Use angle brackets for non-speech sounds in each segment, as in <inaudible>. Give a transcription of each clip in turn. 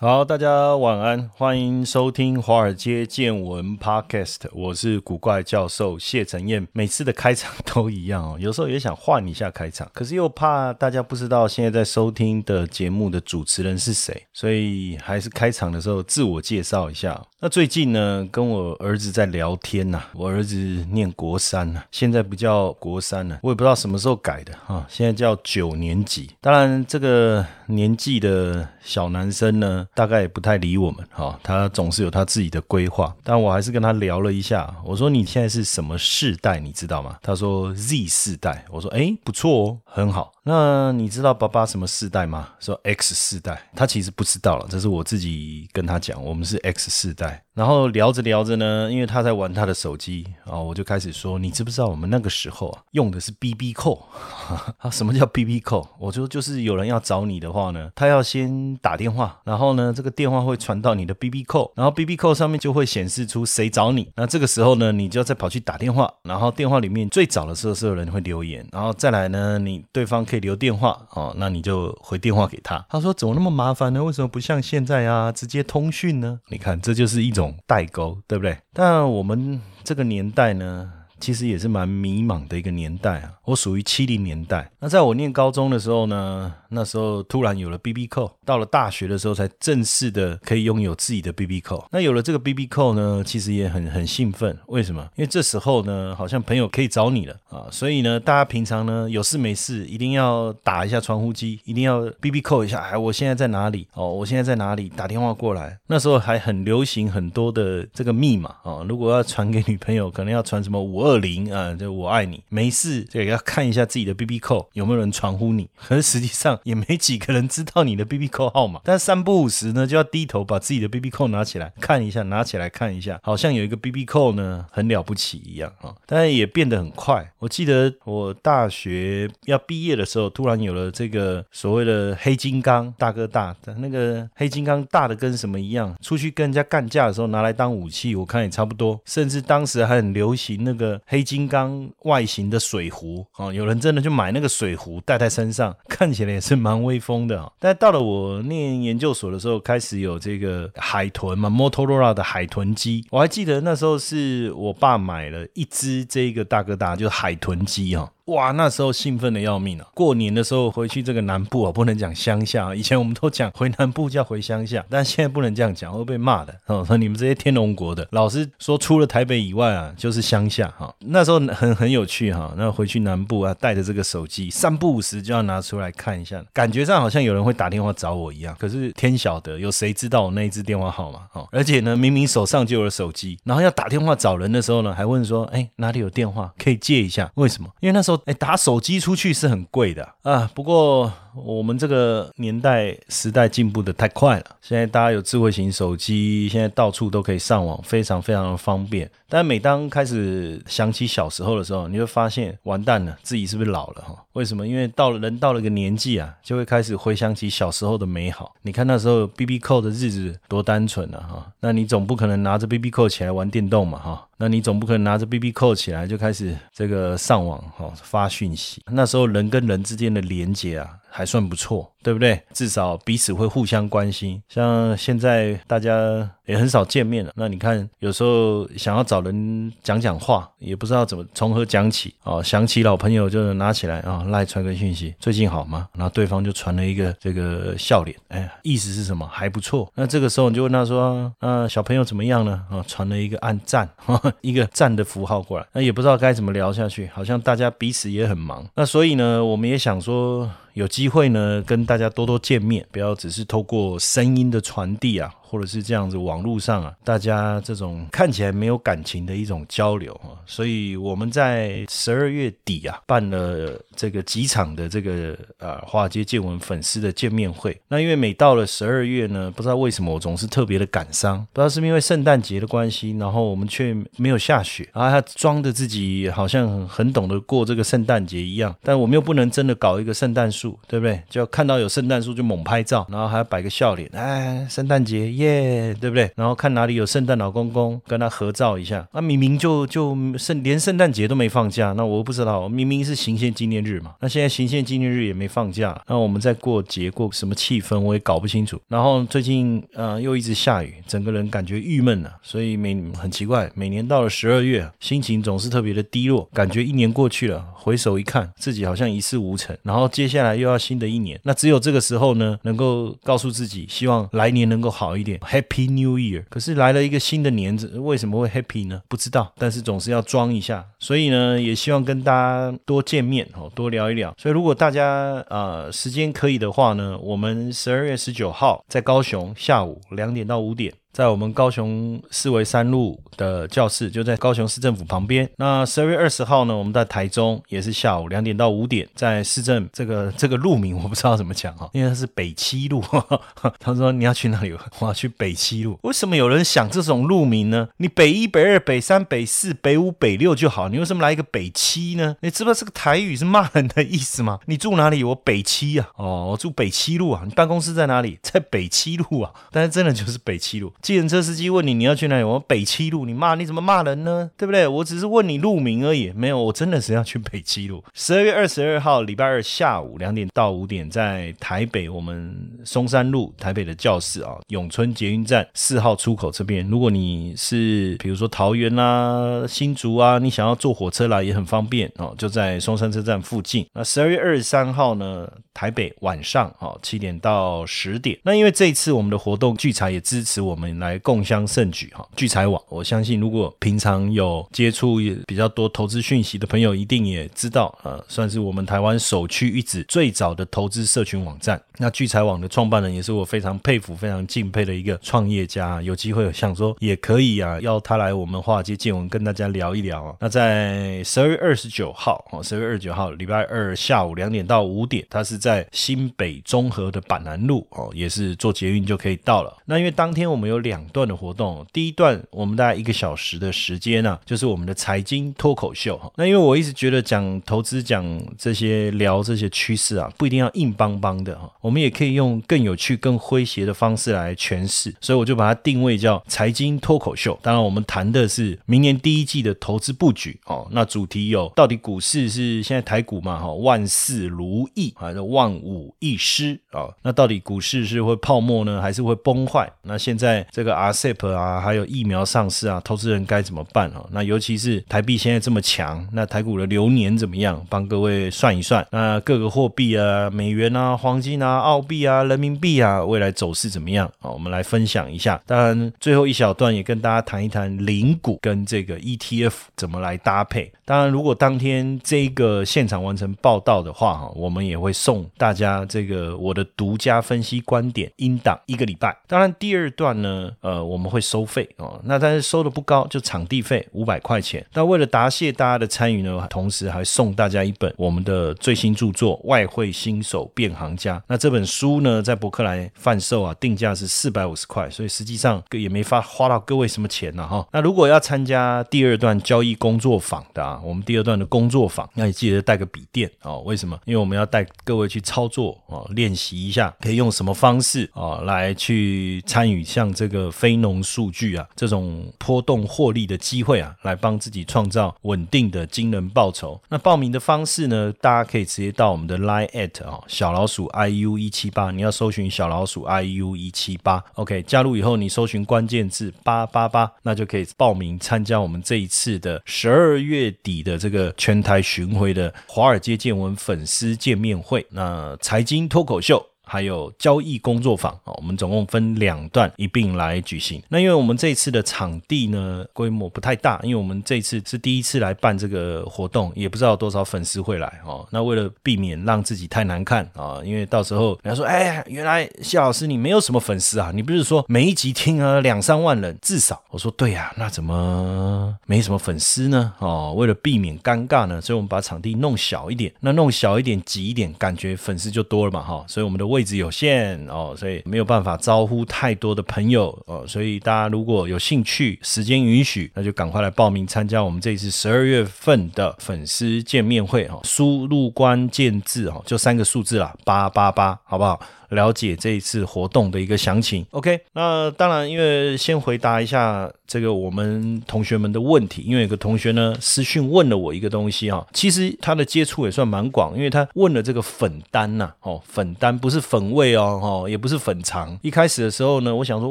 好，大家晚安，欢迎收听《华尔街见闻》Podcast，我是古怪教授谢承彦。每次的开场都一样哦，<laughs> 有时候也想换一下开场，可是又怕大家不知道现在在收听的节目的主持人是谁，所以还是开场的时候自我介绍一下。那最近呢，跟我儿子在聊天呐，我儿子念国三呐，现在不叫国三了，我也不知道什么时候改的哈，现在叫九年级。当然，这个年纪的小男生呢。大概也不太理我们哈，他总是有他自己的规划，但我还是跟他聊了一下。我说你现在是什么世代，你知道吗？他说 Z 世代。我说哎，不错哦，很好。那你知道爸爸什么世代吗？说 X 世代。他其实不知道了，这是我自己跟他讲，我们是 X 世代。然后聊着聊着呢，因为他在玩他的手机啊，我就开始说，你知不知道我们那个时候啊用的是 BB 扣？<laughs> 啊，什么叫 BB 扣？我说就是有人要找你的话呢，他要先打电话，然后呢这个电话会传到你的 BB 扣，然后 BB 扣上面就会显示出谁找你。那这个时候呢，你就要再跑去打电话，然后电话里面最早的时候是有人会留言，然后再来呢，你对方可以留电话哦，那你就回电话给他。他说怎么那么麻烦呢？为什么不像现在啊直接通讯呢？你看这就是一种。代沟，对不对？但我们这个年代呢？其实也是蛮迷茫的一个年代啊，我属于七零年代。那在我念高中的时候呢，那时候突然有了 BB 扣，到了大学的时候才正式的可以拥有自己的 BB 扣。那有了这个 BB 扣呢，其实也很很兴奋。为什么？因为这时候呢，好像朋友可以找你了啊，所以呢，大家平常呢有事没事一定要打一下传呼机，一定要 BB 扣一下。哎，我现在在哪里？哦，我现在在哪里？打电话过来。那时候还很流行很多的这个密码哦，如果要传给女朋友，可能要传什么五二。零啊，就我爱你，没事就要看一下自己的 B B 扣有没有人传呼你，可是实际上也没几个人知道你的 B B 扣号码。但三不五时呢，就要低头把自己的 B B 扣拿起来看一下，拿起来看一下，好像有一个 B B 扣呢很了不起一样啊。但是也变得很快。我记得我大学要毕业的时候，突然有了这个所谓的黑金刚大哥大，那个黑金刚大的跟什么一样，出去跟人家干架的时候拿来当武器，我看也差不多。甚至当时还很流行那个。黑金刚外形的水壶啊，有人真的就买那个水壶带在身上，<laughs> 看起来也是蛮威风的。但到了我念研究所的时候，开始有这个海豚嘛，Motorola 的海豚机，我还记得那时候是我爸买了一只这个大哥大，就是海豚机啊。哇，那时候兴奋的要命啊！过年的时候回去这个南部啊，不能讲乡下，以前我们都讲回南部叫回乡下，但现在不能这样讲，会被骂的哦。说你们这些天龙国的，老师说除了台北以外啊，就是乡下哈。那时候很很有趣哈，那回去南部啊，带着这个手机，三不五时就要拿出来看一下，感觉上好像有人会打电话找我一样。可是天晓得，有谁知道我那一支电话号码？哦，而且呢，明明手上就有手机，然后要打电话找人的时候呢，还问说，哎，哪里有电话可以借一下？为什么？因为那时候。哎，打手机出去是很贵的啊。不过我们这个年代时代进步的太快了，现在大家有智慧型手机，现在到处都可以上网，非常非常的方便。但每当开始想起小时候的时候，你会发现完蛋了，自己是不是老了哈？为什么？因为到了人到了一个年纪啊，就会开始回想起小时候的美好。你看那时候 B B 扣的日子多单纯啊哈！那你总不可能拿着 B B 扣起来玩电动嘛哈？那你总不可能拿着 B B 扣起来就开始这个上网哈发讯息。那时候人跟人之间的连接啊。还算不错，对不对？至少彼此会互相关心。像现在大家也很少见面了，那你看有时候想要找人讲讲话，也不知道怎么从何讲起哦。想起老朋友就拿起来啊，赖传个讯息，最近好吗？然后对方就传了一个这个笑脸，哎，意思是什么？还不错。那这个时候你就问他说：“啊，小朋友怎么样呢？”啊，传了一个按赞，<laughs> 一个赞的符号过来。那也不知道该怎么聊下去，好像大家彼此也很忙。那所以呢，我们也想说。有机会呢，跟大家多多见面，不要只是透过声音的传递啊，或者是这样子网络上啊，大家这种看起来没有感情的一种交流啊，所以我们在十二月底啊办了这个几场的这个呃华尔街见闻粉丝的见面会。那因为每到了十二月呢，不知道为什么我总是特别的感伤，不知道是不是因为圣诞节的关系，然后我们却没有下雪，然 <laughs> 后他装的自己好像很懂得过这个圣诞节一样，但我们又不能真的搞一个圣诞树，对不对？就要看到有圣诞树就猛拍照，然后还要摆个笑脸，哎，圣诞节耶，对不对？然后看哪里有圣诞老公公，跟他合照一下。那明明就就圣连圣诞节都没放假，那我不知道，明明是行宪纪念日嘛。那现在行宪纪念日也没放假，那我们在过节过什么气氛，我也搞不清楚。然后最近呃又一直下雨，整个人感觉郁闷了。所以每很奇怪，每年到了十二月，心情总是特别的低落，感觉一年过去了，回首一看，自己好像一事无成。然后接下来又要新的一年，那只有这个时候呢，能够告诉自己，希望来年能够好一点，Happy New Year。可是来了一个新的年子，为什么会 Happy 呢？不知道，但是总是要装一下。所以呢，也希望跟大家多见面哦，多聊一聊。所以如果大家呃时间可以的话呢，我们十二月十九号在高雄下午两点到五点。在我们高雄四维三路的教室，就在高雄市政府旁边。那十二月二十号呢，我们在台中也是下午两点到五点，在市政这个 <laughs> 这个路名我不知道怎么讲哈，因为它是北七路。<laughs> 他说你要去哪里？<laughs> 我要去北七路。为什么有人想这种路名呢？你北一、北二、北三、北四、北五、北六就好，你为什么来一个北七呢？你知不知道这个台语是骂人的意思吗？你住哪里？我北七啊。哦，我住北七路啊。你办公室在哪里？在北七路啊。但是真的就是北七路。计程车司机问你你要去哪里？我北七路，你骂你怎么骂人呢？对不对？我只是问你路名而已，没有，我真的是要去北七路。十二月二十二号礼拜二下午两点到五点，在台北我们松山路台北的教室啊，永春捷运站四号出口这边。如果你是比如说桃园啊、新竹啊，你想要坐火车来也很方便哦，就在松山车站附近。那十二月二十三号呢，台北晚上哦七点到十点。那因为这一次我们的活动聚财也支持我们来共。襄盛举哈，聚财网，我相信如果平常有接触比较多投资讯息的朋友，一定也知道，呃，算是我们台湾首屈一指最早的投资社群网站。那聚财网的创办人也是我非常佩服、非常敬佩的一个创业家。有机会想说也可以啊，要他来我们华尔街见闻跟大家聊一聊啊。那在十二月二十九号哦，十二月二十九号礼拜二下午两点到五点，他是在新北中和的板南路哦，也是坐捷运就可以到了。那因为当天我们有两段。的活动，第一段我们大概一个小时的时间呢，就是我们的财经脱口秀哈。那因为我一直觉得讲投资、讲这些聊这些趋势啊，不一定要硬邦邦的哈，我们也可以用更有趣、更诙谐的方式来诠释。所以我就把它定位叫财经脱口秀。当然，我们谈的是明年第一季的投资布局哦。那主题有到底股市是现在台股嘛哈，万事如意还是万无一失啊？那到底股市是会泡沫呢，还是会崩坏？那现在这个 RCEP 啊，还有疫苗上市啊，投资人该怎么办啊？那尤其是台币现在这么强，那台股的流年怎么样？帮各位算一算。那各个货币啊，美元啊、黄金啊、澳币啊、人民币啊，未来走势怎么样？啊，我们来分享一下。当然，最后一小段也跟大家谈一谈零股跟这个 ETF 怎么来搭配。当然，如果当天这个现场完成报道的话，哈，我们也会送大家这个我的独家分析观点音档一个礼拜。当然，第二段呢，呃。我们会收费哦，那但是收的不高，就场地费五百块钱。那为了答谢大家的参与呢，同时还送大家一本我们的最新著作《外汇新手变行家》。那这本书呢，在博客来贩售啊，定价是四百五十块，所以实际上也没发花到各位什么钱呢哈。那如果要参加第二段交易工作坊的啊，我们第二段的工作坊，那你记得带个笔电哦。为什么？因为我们要带各位去操作哦，练习一下可以用什么方式啊来去参与像这这个非。农数据啊，这种波动获利的机会啊，来帮自己创造稳定的惊人报酬。那报名的方式呢，大家可以直接到我们的 Line at 啊，小老鼠 iu 一七八，你要搜寻小老鼠 iu 一七八，OK，加入以后你搜寻关键字八八八，那就可以报名参加我们这一次的十二月底的这个全台巡回的华尔街见闻粉丝见面会。那财经脱口秀。还有交易工作坊啊，我们总共分两段一并来举行。那因为我们这次的场地呢规模不太大，因为我们这次是第一次来办这个活动，也不知道多少粉丝会来哦。那为了避免让自己太难看啊，因为到时候人家说，哎，原来谢老师你没有什么粉丝啊，你不是说每一集听啊两三万人至少？我说对呀，那怎么没什么粉丝呢？哦，为了避免尴尬呢，所以我们把场地弄小一点，那弄小一点挤一点，感觉粉丝就多了嘛哈。所以我们的位位置有限哦，所以没有办法招呼太多的朋友哦，所以大家如果有兴趣，时间允许，那就赶快来报名参加我们这一次十二月份的粉丝见面会哈。输入关键字哈，就三个数字啦，八八八，好不好？了解这一次活动的一个详情。OK，那当然，因为先回答一下这个我们同学们的问题，因为有个同学呢私讯问了我一个东西啊，其实他的接触也算蛮广，因为他问了这个粉单呐，哦，粉单不是粉味哦，哦，也不是粉肠。一开始的时候呢，我想说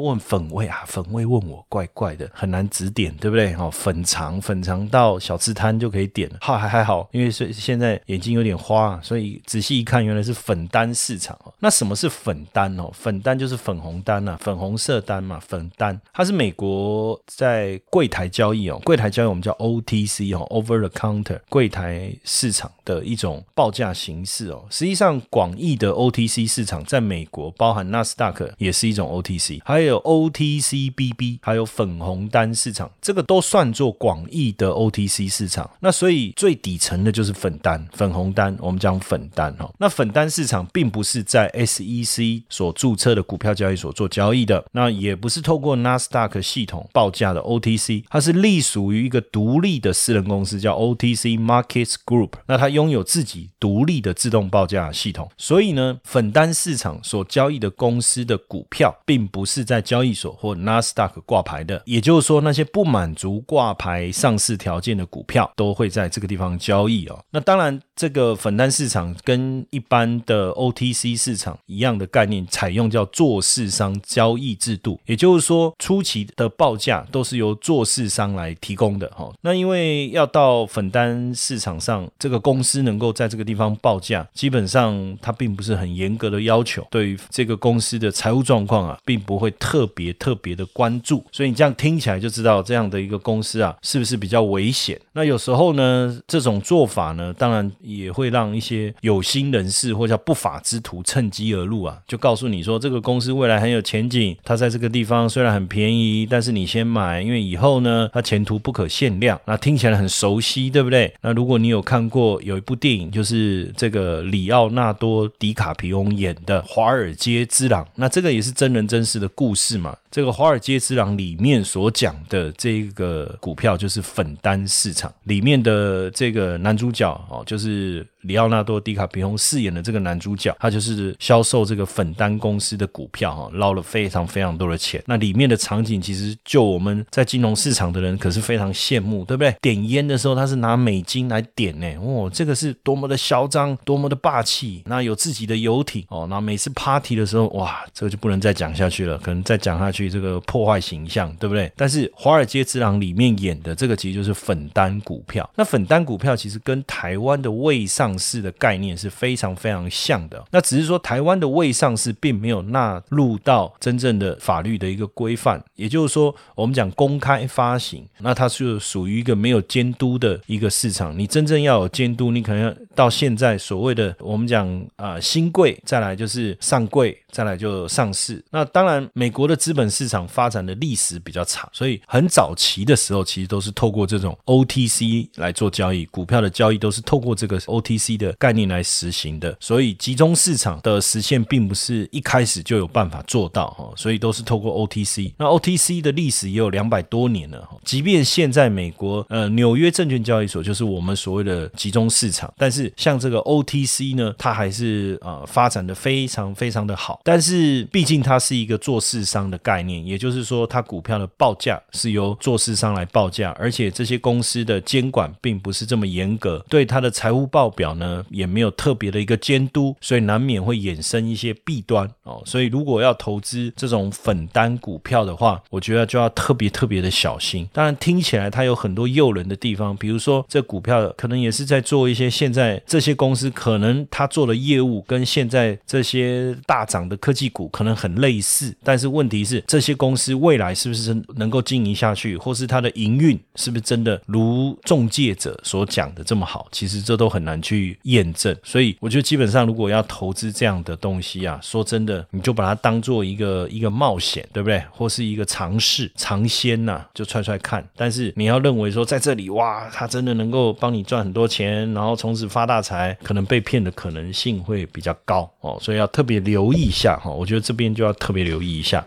问粉味啊，粉味问我怪怪的，很难指点，对不对？哦，粉肠，粉肠到小吃摊就可以点了，好还还好，因为是现在眼睛有点花，所以仔细一看，原来是粉单市场哦。那什么是？粉单哦，粉单就是粉红单呐，粉红色单嘛，粉单它是美国在柜台交易哦，柜台交易我们叫 OTC 哦，Over the Counter 柜台市场的一种报价形式哦。实际上，广义的 OTC 市场在美国包含纳斯达克也是一种 OTC，还有 OTCBB，还有粉红单市场，这个都算作广义的 OTC 市场。那所以最底层的就是粉单、粉红单，我们讲粉单哦。那粉单市场并不是在 SE。Tc 所注册的股票交易所做交易的，那也不是透过 Nasdaq 系统报价的 OTC，它是隶属于一个独立的私人公司，叫 OTC Markets Group。那它拥有自己独立的自动报价系统，所以呢，粉单市场所交易的公司的股票，并不是在交易所或 Nasdaq 挂牌的。也就是说，那些不满足挂牌上市条件的股票，都会在这个地方交易哦。那当然，这个粉单市场跟一般的 OTC 市场一样。这样的概念，采用叫做市商交易制度，也就是说，初期的报价都是由做市商来提供的哈。那因为要到粉单市场上，这个公司能够在这个地方报价，基本上它并不是很严格的要求，对于这个公司的财务状况啊，并不会特别特别的关注。所以你这样听起来就知道，这样的一个公司啊，是不是比较危险？那有时候呢，这种做法呢，当然也会让一些有心人士或叫不法之徒趁机而入。就告诉你说这个公司未来很有前景，它在这个地方虽然很便宜，但是你先买，因为以后呢，它前途不可限量。那听起来很熟悉，对不对？那如果你有看过有一部电影，就是这个里奥纳多·迪卡皮翁演的《华尔街之狼》，那这个也是真人真事的故事嘛。这个《华尔街之狼》里面所讲的这个股票就是粉单市场里面的这个男主角哦，就是里奥纳多·迪卡皮翁饰演的这个男主角，他就是销售这个粉单公司的股票哈，捞了非常非常多的钱。那里面的场景其实就我们在金融市场的人可是非常羡慕，对不对？点烟的时候他是拿美金来点呢，哦，这个是多么的嚣张，多么的霸气。那有自己的游艇哦，那每次 party 的时候，哇，这个就不能再讲下去了，可能再讲下去。这个破坏形象，对不对？但是《华尔街之狼》里面演的这个其实就是粉单股票。那粉单股票其实跟台湾的未上市的概念是非常非常像的。那只是说台湾的未上市并没有纳入到真正的法律的一个规范。也就是说，我们讲公开发行，那它是属于一个没有监督的一个市场。你真正要有监督，你可能要到现在所谓的我们讲啊新贵，再来就是上柜，再来就上市。那当然，美国的资本市场发展的历史比较长，所以很早期的时候，其实都是透过这种 OTC 来做交易，股票的交易都是透过这个 OTC C 的概念来实行的。所以集中市场的实现，并不是一开始就有办法做到哈，所以都是透过 OTC。那 OTC 的历史也有两百多年了哈，即便现在美国呃纽约证券交易所就是我们所谓的集中市场，但是像这个 OTC 呢，它还是呃发展的非常非常的好。但是毕竟它是一个做市商的。概念，也就是说，它股票的报价是由做市商来报价，而且这些公司的监管并不是这么严格，对它的财务报表呢也没有特别的一个监督，所以难免会衍生一些弊端哦。所以如果要投资这种粉单股票的话，我觉得就要特别特别的小心。当然听起来它有很多诱人的地方，比如说这股票可能也是在做一些现在这些公司可能他做的业务跟现在这些大涨的科技股可能很类似，但是问题是这些公司未来是不是能够经营下去，或是它的营运是不是真的如中介者所讲的这么好？其实这都很难去去验证。所以我觉得基本上如果要投资这样的东西啊，说真的，你就把它当做一个一个冒险，对不对？或是一个尝试尝鲜呐，就踹踹看。但是你要认为说在这里哇，它真的能够帮你赚很多钱，然后从此发大财，可能被骗的可能性会比较高哦。所以要特别留意一下哈。我觉得这边就要特别留意一下。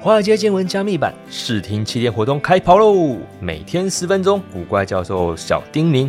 华尔街见闻加密版试听七天活动开跑喽！每天十分钟，古怪教授小叮咛。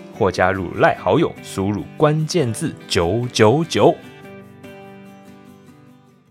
或加入赖好友，输入关键字九九九。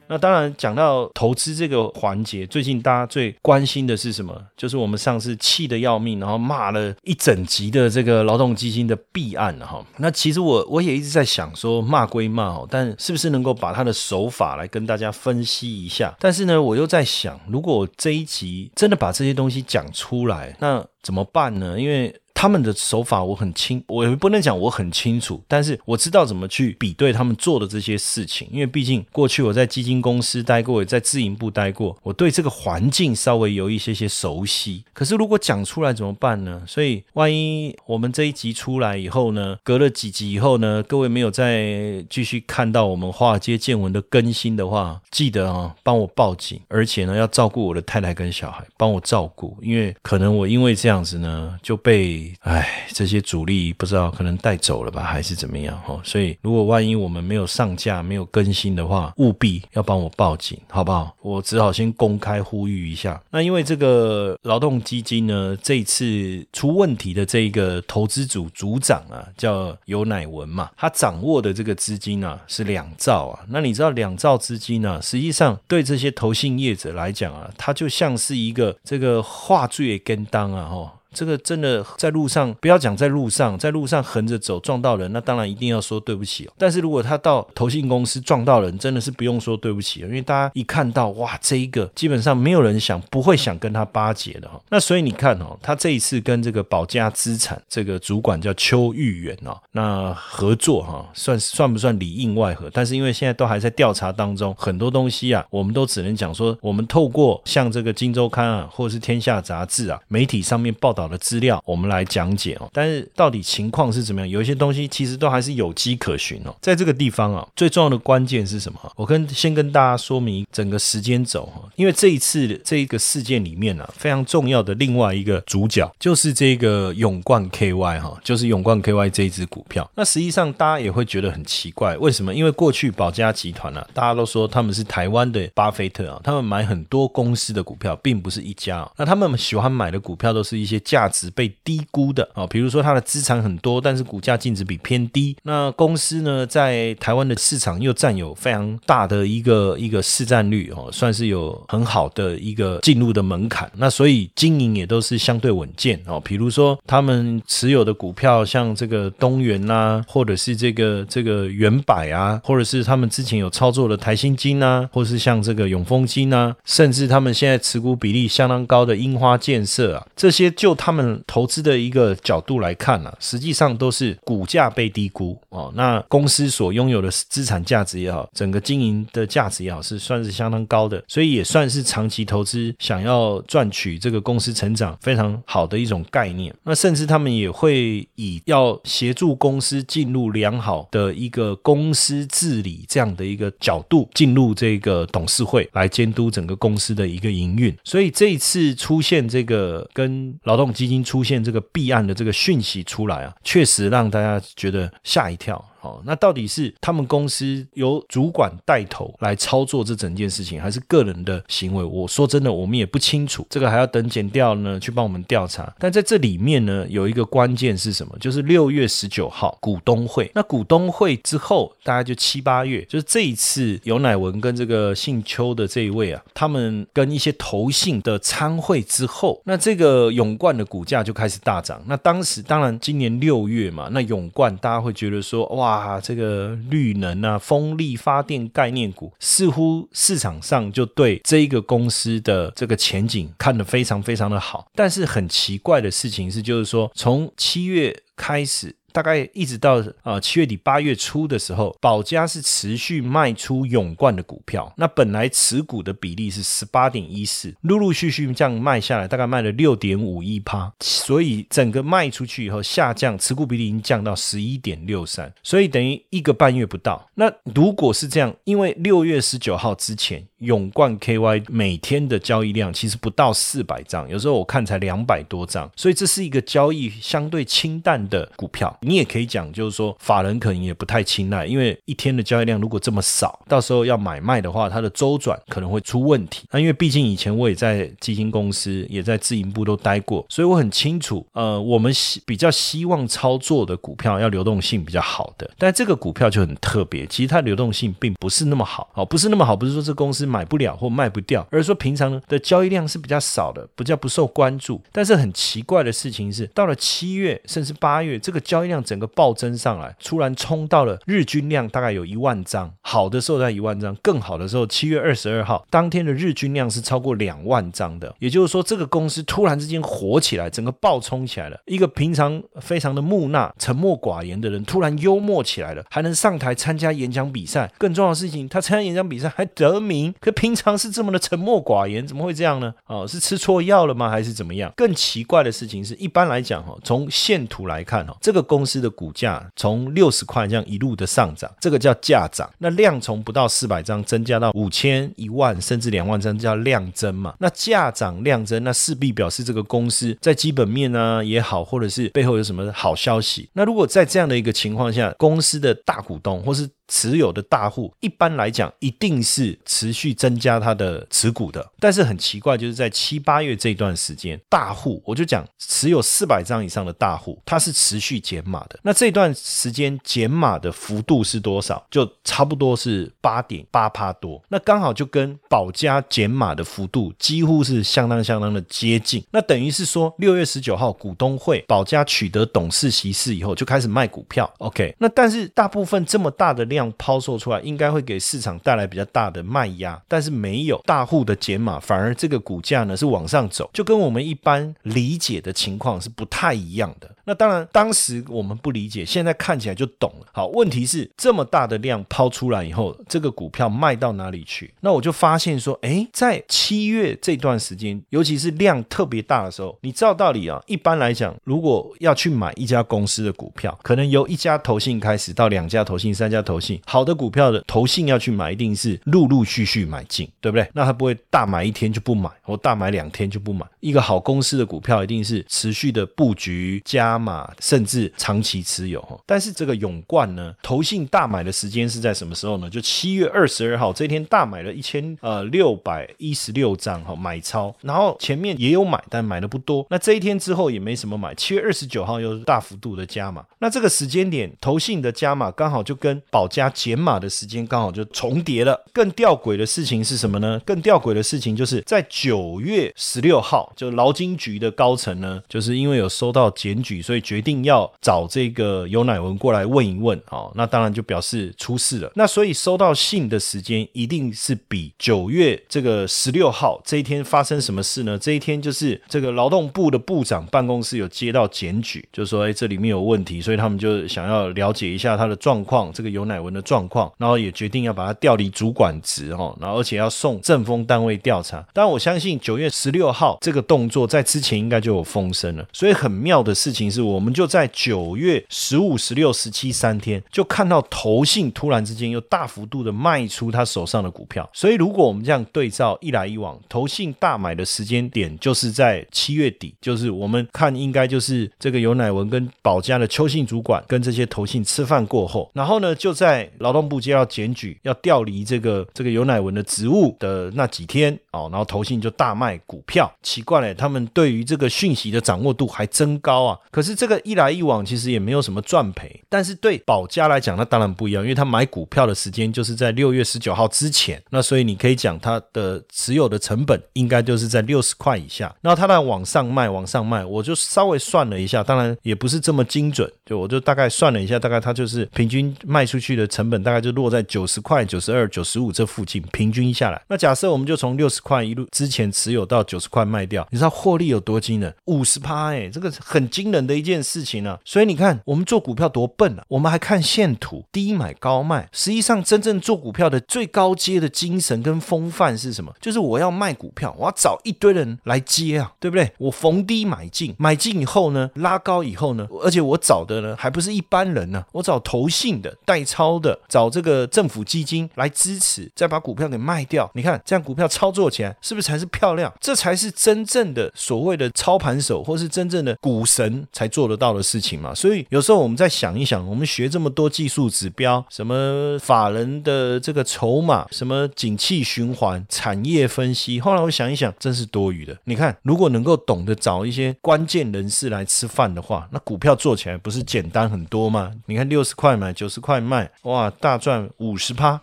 那当然，讲到投资这个环节，最近大家最关心的是什么？就是我们上次气得要命，然后骂了一整集的这个劳动基金的弊案哈。那其实我我也一直在想说，骂归骂哦，但是不是能够把他的手法来跟大家分析一下？但是呢，我又在想，如果这一集真的把这些东西讲出来，那怎么办呢？因为他们的手法我很清，我也不能讲我很清楚，但是我知道怎么去比对他们做的这些事情。因为毕竟过去我在基金公司待过，也在自营部待过，我对这个环境稍微有一些些熟悉。可是如果讲出来怎么办呢？所以万一我们这一集出来以后呢，隔了几集以后呢，各位没有再继续看到我们华尔街见闻的更新的话，记得啊，帮我报警，而且呢要照顾我的太太跟小孩，帮我照顾，因为可能我因为这样子呢就被。哎，这些主力不知道可能带走了吧，还是怎么样哈？所以如果万一我们没有上架、没有更新的话，务必要帮我报警，好不好？我只好先公开呼吁一下。那因为这个劳动基金呢，这一次出问题的这一个投资组组长啊，叫尤乃文嘛，他掌握的这个资金啊是两兆啊。那你知道两兆资金呢，实际上对这些投信业者来讲啊，它就像是一个这个话剧的跟当啊，哈。这个真的在路上，不要讲在路上，在路上横着走撞到人，那当然一定要说对不起哦。但是如果他到投信公司撞到人，真的是不用说对不起，因为大家一看到哇，这一个基本上没有人想不会想跟他巴结的哈。那所以你看哦，他这一次跟这个保家资产这个主管叫邱玉元哦，那合作哈，算算不算里应外合？但是因为现在都还在调查当中，很多东西啊，我们都只能讲说，我们透过像这个《金周刊》啊，或者是《天下杂志》啊，媒体上面报道。找的资料，我们来讲解哦。但是到底情况是怎么样？有一些东西其实都还是有迹可循哦。在这个地方啊，最重要的关键是什么？我跟先跟大家说明整个时间轴哈。因为这一次这一个事件里面呢，非常重要的另外一个主角就是这个永冠 KY 哈，就是永冠 KY 这一只股票。那实际上大家也会觉得很奇怪，为什么？因为过去保家集团呢，大家都说他们是台湾的巴菲特啊，他们买很多公司的股票，并不是一家。那他们喜欢买的股票都是一些。价值被低估的啊，比如说它的资产很多，但是股价净值比偏低。那公司呢，在台湾的市场又占有非常大的一个一个市占率哦，算是有很好的一个进入的门槛。那所以经营也都是相对稳健哦。比如说他们持有的股票，像这个东元呐，或者是这个这个元百啊，或者是他们之前有操作的台新金啊，或是像这个永丰金啊，甚至他们现在持股比例相当高的樱花建设啊，这些就。他们投资的一个角度来看呢，实际上都是股价被低估哦。那公司所拥有的资产价值也好，整个经营的价值也好，是算是相当高的，所以也算是长期投资想要赚取这个公司成长非常好的一种概念。那甚至他们也会以要协助公司进入良好的一个公司治理这样的一个角度进入这个董事会来监督整个公司的一个营运。所以这一次出现这个跟劳动基金出现这个弊案的这个讯息出来啊，确实让大家觉得吓一跳。哦，那到底是他们公司由主管带头来操作这整件事情，还是个人的行为？我说真的，我们也不清楚，这个还要等检调呢去帮我们调查。但在这里面呢，有一个关键是什么？就是六月十九号股东会。那股东会之后，大概就七八月，就是这一次尤乃文跟这个姓邱的这一位啊，他们跟一些投信的参会之后，那这个永冠的股价就开始大涨。那当时当然今年六月嘛，那永冠大家会觉得说，哇，啊这个绿能啊、风力发电概念股，似乎市场上就对这一个公司的这个前景看得非常非常的好。但是很奇怪的事情是，就是说从七月开始。大概一直到啊七月底八月初的时候，保家是持续卖出永冠的股票。那本来持股的比例是十八点一四，陆陆续续这样卖下来，大概卖了六点五一趴。所以整个卖出去以后下降，持股比例已经降到十一点六三，所以等于一个半月不到。那如果是这样，因为六月十九号之前。永冠 KY 每天的交易量其实不到四百张，有时候我看才两百多张，所以这是一个交易相对清淡的股票。你也可以讲，就是说法人可能也不太青睐，因为一天的交易量如果这么少，到时候要买卖的话，它的周转可能会出问题。那因为毕竟以前我也在基金公司，也在自营部都待过，所以我很清楚，呃，我们希比较希望操作的股票要流动性比较好的，但这个股票就很特别，其实它流动性并不是那么好，哦，不是那么好，不是说这公司。买不了或卖不掉，而是说平常的交易量是比较少的，不叫不受关注。但是很奇怪的事情是，到了七月甚至八月，这个交易量整个暴增上来，突然冲到了日均量大概有一万张，好的时候在一万张，更好的时候七月二十二号当天的日均量是超过两万张的。也就是说，这个公司突然之间火起来，整个暴冲起来了。一个平常非常的木讷、沉默寡言的人，突然幽默起来了，还能上台参加演讲比赛。更重要的事情，他参加演讲比赛还得名。可平常是这么的沉默寡言，怎么会这样呢？哦，是吃错药了吗？还是怎么样？更奇怪的事情是，一般来讲哈，从线图来看哈，这个公司的股价从六十块这样一路的上涨，这个叫价涨。那量从不到四百张增加到五千、一万甚至两万张，叫量增嘛。那价涨量增，那势必表示这个公司在基本面呢也好，或者是背后有什么好消息。那如果在这样的一个情况下，公司的大股东或是持有的大户一般来讲一定是持续增加他的持股的，但是很奇怪，就是在七八月这段时间，大户我就讲持有四百张以上的大户，它是持续减码的。那这段时间减码的幅度是多少？就差不多是八点八帕多。那刚好就跟保家减码的幅度几乎是相当相当的接近。那等于是说，六月十九号股东会，保家取得董事席次以后，就开始卖股票。OK，那但是大部分这么大的量。抛售出来应该会给市场带来比较大的卖压，但是没有大户的减码，反而这个股价呢是往上走，就跟我们一般理解的情况是不太一样的。那当然，当时我们不理解，现在看起来就懂了。好，问题是这么大的量抛出来以后，这个股票卖到哪里去？那我就发现说，哎，在七月这段时间，尤其是量特别大的时候，你知道道理啊？一般来讲，如果要去买一家公司的股票，可能由一家投信开始，到两家投信、三家投信，好的股票的投信要去买，一定是陆陆续续买进，对不对？那他不会大买一天就不买，或大买两天就不买。一个好公司的股票，一定是持续的布局加。码甚至长期持有，但是这个永冠呢，投信大买的时间是在什么时候呢？就七月二十二号这一天大买了一千呃六百一十六张哈买超，然后前面也有买，但买的不多。那这一天之后也没什么买，七月二十九号又是大幅度的加码。那这个时间点投信的加码刚好就跟保家减码的时间刚好就重叠了。更吊诡的事情是什么呢？更吊诡的事情就是在九月十六号，就劳金局的高层呢，就是因为有收到检举。所以决定要找这个尤乃文过来问一问哦，那当然就表示出事了。那所以收到信的时间一定是比九月这个十六号这一天发生什么事呢？这一天就是这个劳动部的部长办公室有接到检举，就说哎这里面有问题，所以他们就想要了解一下他的状况。这个尤乃乃文的状况，然后也决定要把它调离主管职哈，然后而且要送政风单位调查。当然，我相信九月十六号这个动作在之前应该就有风声了。所以很妙的事情是，我们就在九月十五、十六、十七三天就看到投信突然之间又大幅度的卖出他手上的股票。所以如果我们这样对照一来一往，投信大买的时间点就是在七月底，就是我们看应该就是这个尤乃文跟保家的邱信主管跟这些投信吃饭过后，然后呢就在在劳动部接到检举要调离这个这个尤乃文的职务的那几天哦，然后投信就大卖股票。奇怪嘞，他们对于这个讯息的掌握度还真高啊！可是这个一来一往其实也没有什么赚赔，但是对保家来讲那当然不一样，因为他买股票的时间就是在六月十九号之前，那所以你可以讲他的持有的成本应该就是在六十块以下，那他在往上卖，往上卖，我就稍微算了一下，当然也不是这么精准，就我就大概算了一下，大概他就是平均卖出去的的成本大概就落在九十块、九十二、九十五这附近，平均下来。那假设我们就从六十块一路之前持有到九十块卖掉，你知道获利有多惊人？五十趴哎，这个很惊人的一件事情啊。所以你看，我们做股票多笨啊，我们还看线图，低买高卖。实际上，真正做股票的最高阶的精神跟风范是什么？就是我要卖股票，我要找一堆人来接啊，对不对？我逢低买进，买进以后呢，拉高以后呢，而且我找的呢，还不是一般人呢，我找投信的、代操的，找这个政府基金来支持，再把股票给卖掉。你看，这样股票操作起来是不是才是漂亮？这才是真正的所谓的操盘手，或是真正的股神才做得到的事情嘛。所以有时候我们再想一想，我们学这么多技术指标，什么法人的这个筹码，什么景气循环、产业分析，后来我想一想，真是多余的。你看，如果能够懂得找一些关键人士来吃饭的话，那股票做起来不是简单很多吗？你看，六十块买，九十块卖，哇，大赚五十趴。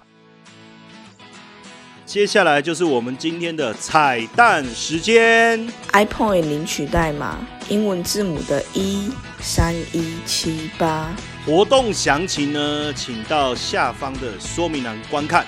接下来就是我们今天的彩蛋时间。iPhone 领取代码英文字母的一三一七八。活动详情呢，请到下方的说明栏观看。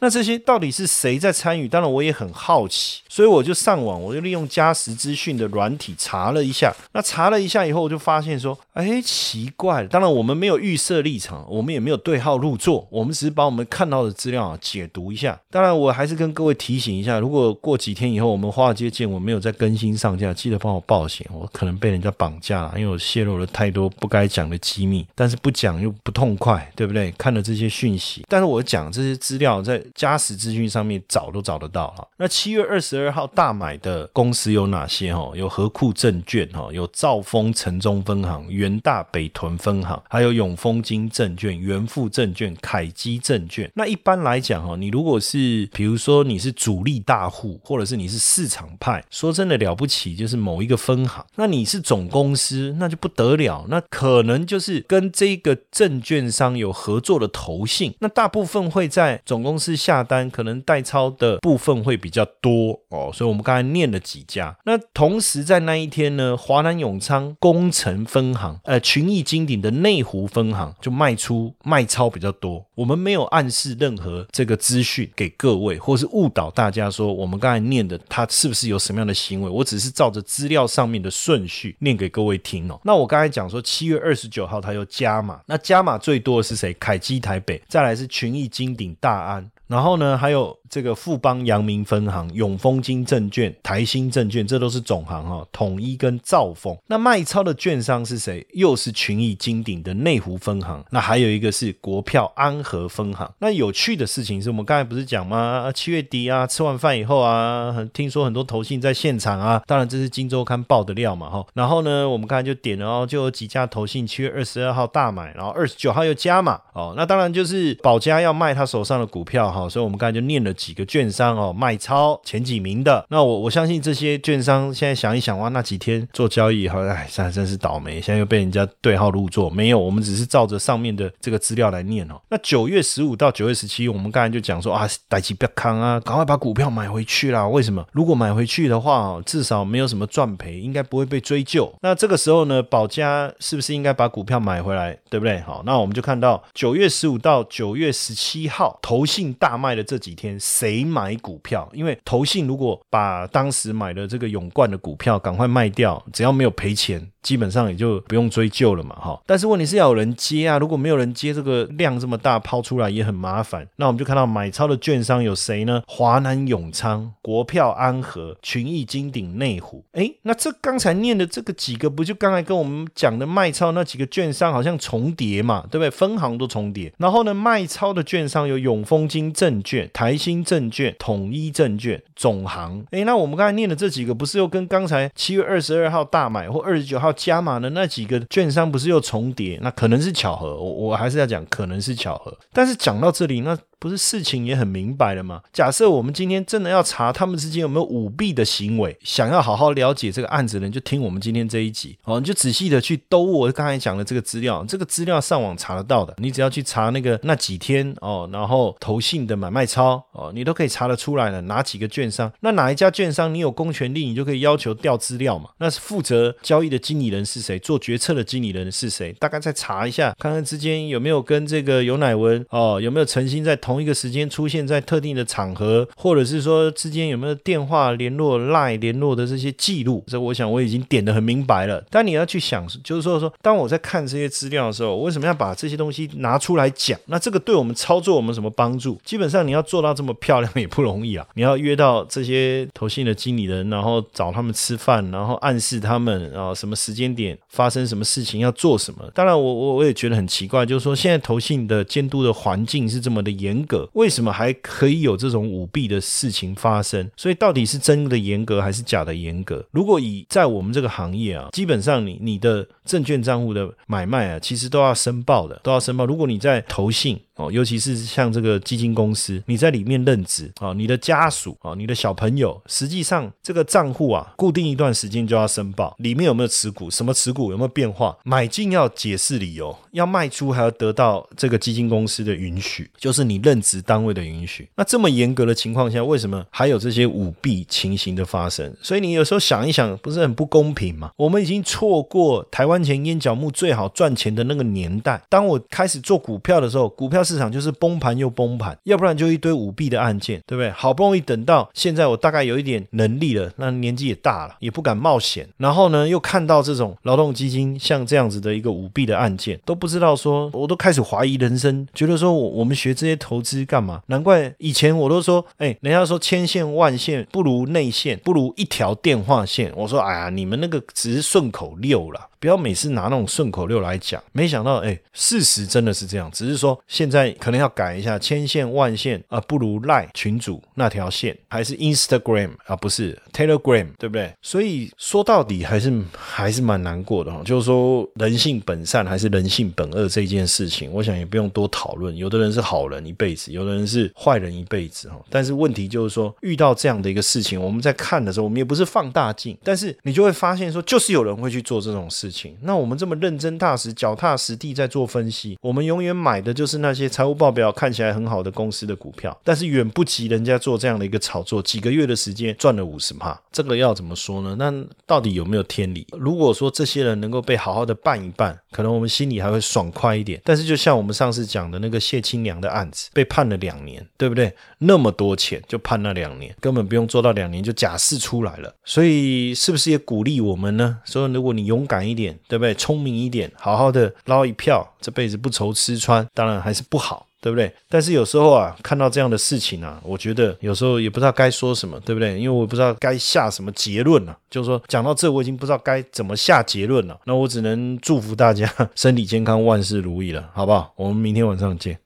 那这些到底是谁在参与？当然我也很好奇，所以我就上网，我就利用嘉实资讯的软体查了一下。那查了一下以后，我就发现说，哎，奇怪。当然我们没有预设立场，我们也没有对号入座，我们只是把我们看到的资料啊解读一下。当然我还是跟各位提醒一下，如果过几天以后我们华尔街见我没有再更新上架，记得帮我报险，我可能被人家绑架了，因为我泄露了太多不该讲的机密。但是不讲又不痛快，对不对？看了这些讯息，但是我讲这些资料在嘉实资讯上面找都找得到哈。那七月二十二号大买的公司有哪些哈？有和库证券哈，有兆丰城中分行、元大北屯分行，还有永丰金证券、元富证券、凯基证券。那一般来讲哈，你如果是比如说你是主力大户，或者是你是市场派，说真的了不起，就是某一个分行，那你是总公司，那就不得了，那可能就是跟这个证券商有合作的投信，那大部分会在总公司下单。可能代抄的部分会比较多哦，所以我们刚才念了几家。那同时在那一天呢，华南永昌工程分行，呃，群益金鼎的内湖分行就卖出卖超比较多。我们没有暗示任何这个资讯给各位，或是误导大家说我们刚才念的他是不是有什么样的行为。我只是照着资料上面的顺序念给各位听哦。那我刚才讲说七月二十九号他又加码，那加码最多的是谁？凯基台北，再来是群益金鼎大安。然后呢，还有这个富邦阳明分行、永丰金证券、台新证券，这都是总行哈。统一跟兆丰，那卖超的券商是谁？又是群益金鼎的内湖分行。那还有一个是国票安和分行。那有趣的事情是我们刚才不是讲吗？七月底啊，吃完饭以后啊，听说很多投信在现场啊。当然这是金周刊报的料嘛哈。然后呢，我们刚才就点了哦，就有几家投信七月二十二号大买，然后二十九号又加码哦。那当然就是保家要卖他手上的股票。好，所以我们刚才就念了几个券商哦，卖超前几名的。那我我相信这些券商现在想一想哇，那几天做交易，好，哎，现在真是倒霉，现在又被人家对号入座。没有，我们只是照着上面的这个资料来念哦。那九月十五到九月十七，我们刚才就讲说啊，逮起不要康啊，赶快把股票买回去啦。为什么？如果买回去的话哦，至少没有什么赚赔，应该不会被追究。那这个时候呢，保家是不是应该把股票买回来，对不对？好，那我们就看到九月十五到九月十七号，投信大卖的这几天，谁买股票？因为投信如果把当时买的这个永冠的股票赶快卖掉，只要没有赔钱。基本上也就不用追究了嘛，哈。但是问题是要有人接啊，如果没有人接，这个量这么大抛出来也很麻烦。那我们就看到买超的券商有谁呢？华南永昌、国票安和、群益金鼎、内湖。哎，那这刚才念的这个几个，不就刚才跟我们讲的卖超那几个券商好像重叠嘛，对不对？分行都重叠。然后呢，卖超的券商有永丰金证券、台新证券、统一证券、总行。哎，那我们刚才念的这几个，不是又跟刚才七月二十二号大买或二十九号加码的那几个券商，不是又重叠？那可能是巧合，我我还是要讲可能是巧合。但是讲到这里，那。不是事情也很明白了吗？假设我们今天真的要查他们之间有没有舞弊的行为，想要好好了解这个案子的人，就听我们今天这一集哦，你就仔细的去兜我刚才讲的这个资料，这个资料上网查得到的，你只要去查那个那几天哦，然后投信的买卖超哦，你都可以查得出来了，哪几个券商，那哪一家券商你有公权力，你就可以要求调资料嘛。那是负责交易的经理人是谁，做决策的经理人是谁，大概再查一下，看看之间有没有跟这个尤乃文哦，有没有诚心在。同一个时间出现在特定的场合，或者是说之间有没有电话联络、赖联络的这些记录，这我想我已经点的很明白了。但你要去想，就是说说，当我在看这些资料的时候，为什么要把这些东西拿出来讲？那这个对我们操作我们什么帮助？基本上你要做到这么漂亮 <laughs> 也不容易啊！你要约到这些投信的经理人，然后找他们吃饭，然后暗示他们啊什么时间点发生什么事情要做什么。当然，我我我也觉得很奇怪，就是说现在投信的监督的环境是这么的严。严格为什么还可以有这种舞弊的事情发生？所以到底是真的严格还是假的严格？如果以在我们这个行业啊，基本上你你的证券账户的买卖啊，其实都要申报的，都要申报。如果你在投信。哦，尤其是像这个基金公司，你在里面任职啊，你的家属啊，你的小朋友，实际上这个账户啊，固定一段时间就要申报，里面有没有持股，什么持股有没有变化，买进要解释理由，要卖出还要得到这个基金公司的允许，就是你任职单位的允许。那这么严格的情况下，为什么还有这些舞弊情形的发生？所以你有时候想一想，不是很不公平吗？我们已经错过台湾前烟角木最好赚钱的那个年代。当我开始做股票的时候，股票。市场就是崩盘又崩盘，要不然就一堆舞弊的案件，对不对？好不容易等到现在，我大概有一点能力了，那年纪也大了，也不敢冒险。然后呢，又看到这种劳动基金像这样子的一个舞弊的案件，都不知道说，我都开始怀疑人生，觉得说我我们学这些投资干嘛？难怪以前我都说，哎，人家说千线万线不如内线，不如一条电话线。我说，哎呀，你们那个只是顺口溜了。不要每次拿那种顺口溜来讲，没想到哎，事实真的是这样。只是说现在可能要改一下，千线万线啊，不如赖群主那条线，还是 Instagram 啊，不是 Telegram，对不对？所以说到底还是还是蛮难过的哈。就是说人性本善还是人性本恶这件事情，我想也不用多讨论。有的人是好人一辈子，有的人是坏人一辈子哈。但是问题就是说，遇到这样的一个事情，我们在看的时候，我们也不是放大镜，但是你就会发现说，就是有人会去做这种事。事情，那我们这么认真踏实、脚踏实地在做分析，我们永远买的就是那些财务报表看起来很好的公司的股票，但是远不及人家做这样的一个炒作，几个月的时间赚了五十趴，这个要怎么说呢？那到底有没有天理？如果说这些人能够被好好的办一办，可能我们心里还会爽快一点。但是就像我们上次讲的那个谢清良的案子，被判了两年，对不对？那么多钱就判那两年，根本不用做到两年就假释出来了。所以是不是也鼓励我们呢？所以如果你勇敢一点，对不对？聪明一点，好好的捞一票，这辈子不愁吃穿，当然还是不好，对不对？但是有时候啊，看到这样的事情啊，我觉得有时候也不知道该说什么，对不对？因为我不知道该下什么结论了。就是说，讲到这，我已经不知道该怎么下结论了。那我只能祝福大家 <laughs> 身体健康，万事如意了，好不好？我们明天晚上见。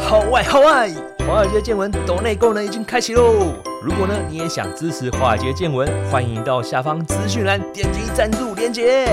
好外好外，华尔街见闻抖内功能已经开启喽！如果呢你也想支持华尔街见闻，欢迎到下方资讯栏点击赞助链接。